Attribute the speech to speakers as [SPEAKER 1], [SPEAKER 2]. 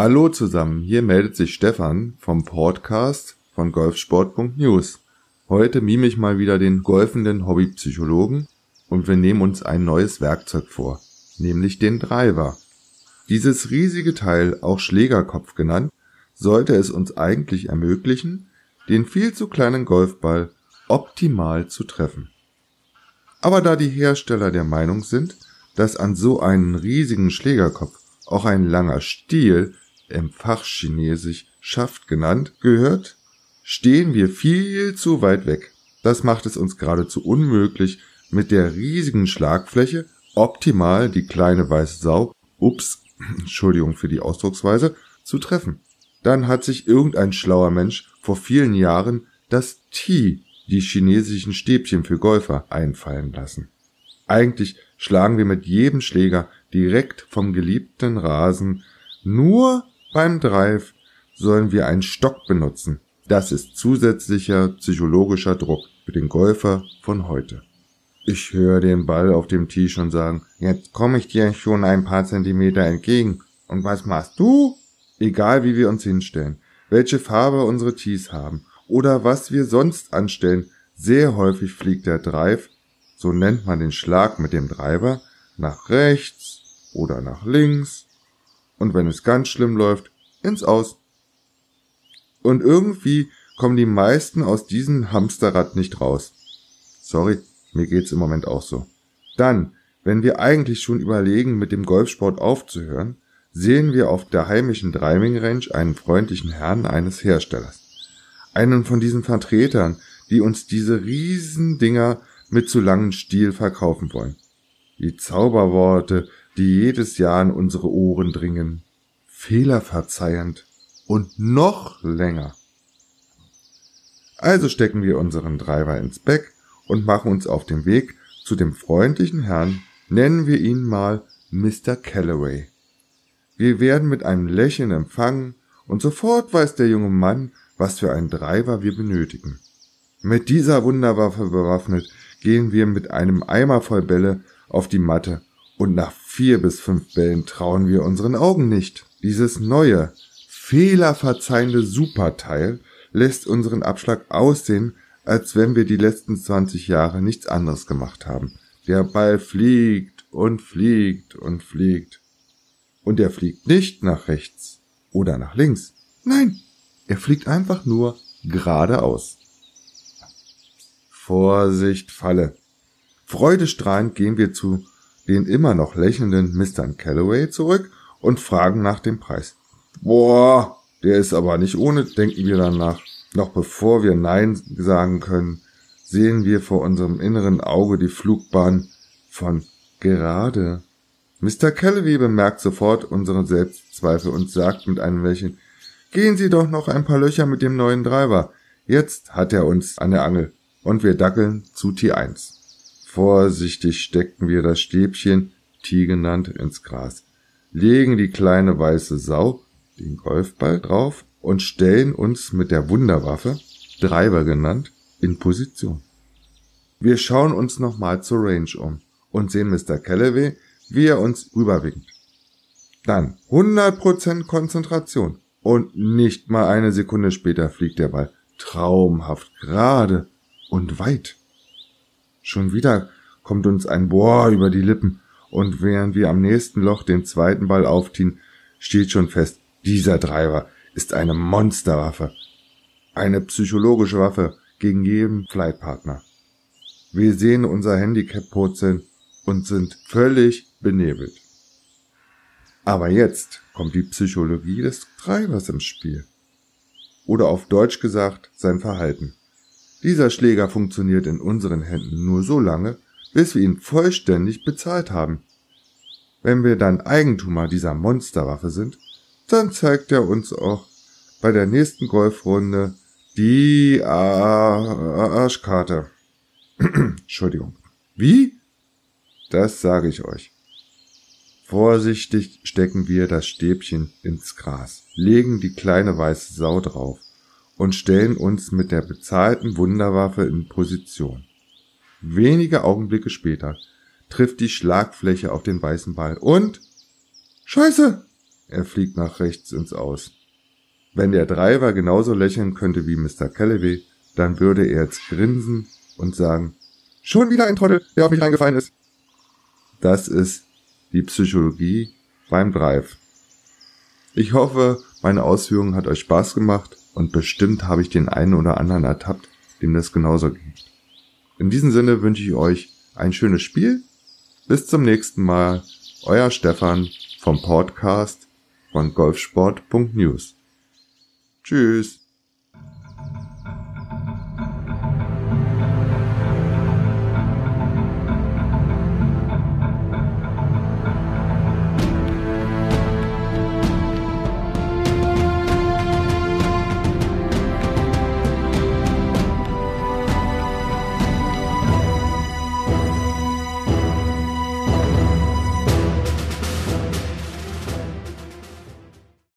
[SPEAKER 1] Hallo zusammen, hier meldet sich Stefan vom Podcast von golfsport.news. Heute mime ich mal wieder den golfenden Hobbypsychologen und wir nehmen uns ein neues Werkzeug vor, nämlich den Driver. Dieses riesige Teil, auch Schlägerkopf genannt, sollte es uns eigentlich ermöglichen, den viel zu kleinen Golfball optimal zu treffen. Aber da die Hersteller der Meinung sind, dass an so einen riesigen Schlägerkopf auch ein langer Stiel, im Fachchinesisch Schaft genannt, gehört, stehen wir viel zu weit weg. Das macht es uns geradezu unmöglich, mit der riesigen Schlagfläche optimal die kleine weiße Sau, ups, Entschuldigung für die Ausdrucksweise, zu treffen. Dann hat sich irgendein schlauer Mensch vor vielen Jahren das T, die chinesischen Stäbchen für Golfer, einfallen lassen. Eigentlich schlagen wir mit jedem Schläger direkt vom geliebten Rasen. Nur beim Drive sollen wir einen Stock benutzen. Das ist zusätzlicher psychologischer Druck für den Golfer von heute. Ich höre den Ball auf dem Tee schon sagen, jetzt komme ich dir schon ein paar Zentimeter entgegen. Und was machst du? Egal wie wir uns hinstellen, welche Farbe unsere Tees haben oder was wir sonst anstellen, sehr häufig fliegt der Drive, so nennt man den Schlag mit dem Driver, nach rechts oder nach links und wenn es ganz schlimm läuft, ins Aus. Und irgendwie kommen die meisten aus diesem Hamsterrad nicht raus. Sorry, mir geht's im Moment auch so. Dann, wenn wir eigentlich schon überlegen, mit dem Golfsport aufzuhören, sehen wir auf der heimischen Driving Range einen freundlichen Herrn eines Herstellers. Einen von diesen Vertretern, die uns diese Riesendinger mit zu langem Stiel verkaufen wollen. Die Zauberworte, die jedes Jahr in unsere Ohren dringen, fehlerverzeihend und noch länger. Also stecken wir unseren Driver ins Beck und machen uns auf den Weg zu dem freundlichen Herrn, nennen wir ihn mal Mr. Calloway. Wir werden mit einem Lächeln empfangen und sofort weiß der junge Mann, was für einen Driver wir benötigen. Mit dieser Wunderwaffe bewaffnet gehen wir mit einem Eimer voll Bälle auf die Matte und nach vier bis fünf Bällen trauen wir unseren Augen nicht. Dieses neue, fehlerverzeihende Superteil lässt unseren Abschlag aussehen, als wenn wir die letzten 20 Jahre nichts anderes gemacht haben. Der Ball fliegt und fliegt und fliegt. Und er fliegt nicht nach rechts oder nach links. Nein, er fliegt einfach nur geradeaus. Vorsicht, Falle. Freudestrahlend gehen wir zu den immer noch lächelnden Mr. Calloway zurück und fragen nach dem Preis. Boah, der ist aber nicht ohne, denken wir danach. Noch bevor wir Nein sagen können, sehen wir vor unserem inneren Auge die Flugbahn von gerade. Mr. Calloway bemerkt sofort unsere Selbstzweifel und sagt mit einem Lächeln, gehen Sie doch noch ein paar Löcher mit dem neuen Driver. Jetzt hat er uns an der Angel und wir dackeln zu T1. Vorsichtig stecken wir das Stäbchen, T genannt, ins Gras, legen die kleine weiße Sau, den Golfball drauf und stellen uns mit der Wunderwaffe, Driver genannt, in Position. Wir schauen uns nochmal zur Range um und sehen Mr. Callaway, wie er uns rüberwinkt. Dann 100% Konzentration und nicht mal eine Sekunde später fliegt der Ball traumhaft gerade und weit. Schon wieder kommt uns ein Bohr über die Lippen und während wir am nächsten Loch den zweiten Ball aufziehen, steht schon fest, dieser Driver ist eine Monsterwaffe. Eine psychologische Waffe gegen jeden Flightpartner. Wir sehen unser Handicap purzeln und sind völlig benebelt. Aber jetzt kommt die Psychologie des Treibers ins Spiel. Oder auf Deutsch gesagt sein Verhalten. Dieser Schläger funktioniert in unseren Händen nur so lange, bis wir ihn vollständig bezahlt haben. Wenn wir dann Eigentümer dieser Monsterwaffe sind, dann zeigt er uns auch bei der nächsten Golfrunde die Arschkarte. Entschuldigung. Wie? Das sage ich euch. Vorsichtig stecken wir das Stäbchen ins Gras, legen die kleine weiße Sau drauf und stellen uns mit der bezahlten Wunderwaffe in Position. Wenige Augenblicke später trifft die Schlagfläche auf den weißen Ball und Scheiße! er fliegt nach rechts ins Aus. Wenn der Driver genauso lächeln könnte wie Mr. Callaway, dann würde er jetzt grinsen und sagen, schon wieder ein Trottel, der auf mich reingefallen ist. Das ist die Psychologie beim Drive. Ich hoffe, meine Ausführung hat euch Spaß gemacht und bestimmt habe ich den einen oder anderen ertappt, dem das genauso geht. In diesem Sinne wünsche ich euch ein schönes Spiel. Bis zum nächsten Mal. Euer Stefan vom Podcast von golfsport.news. Tschüss.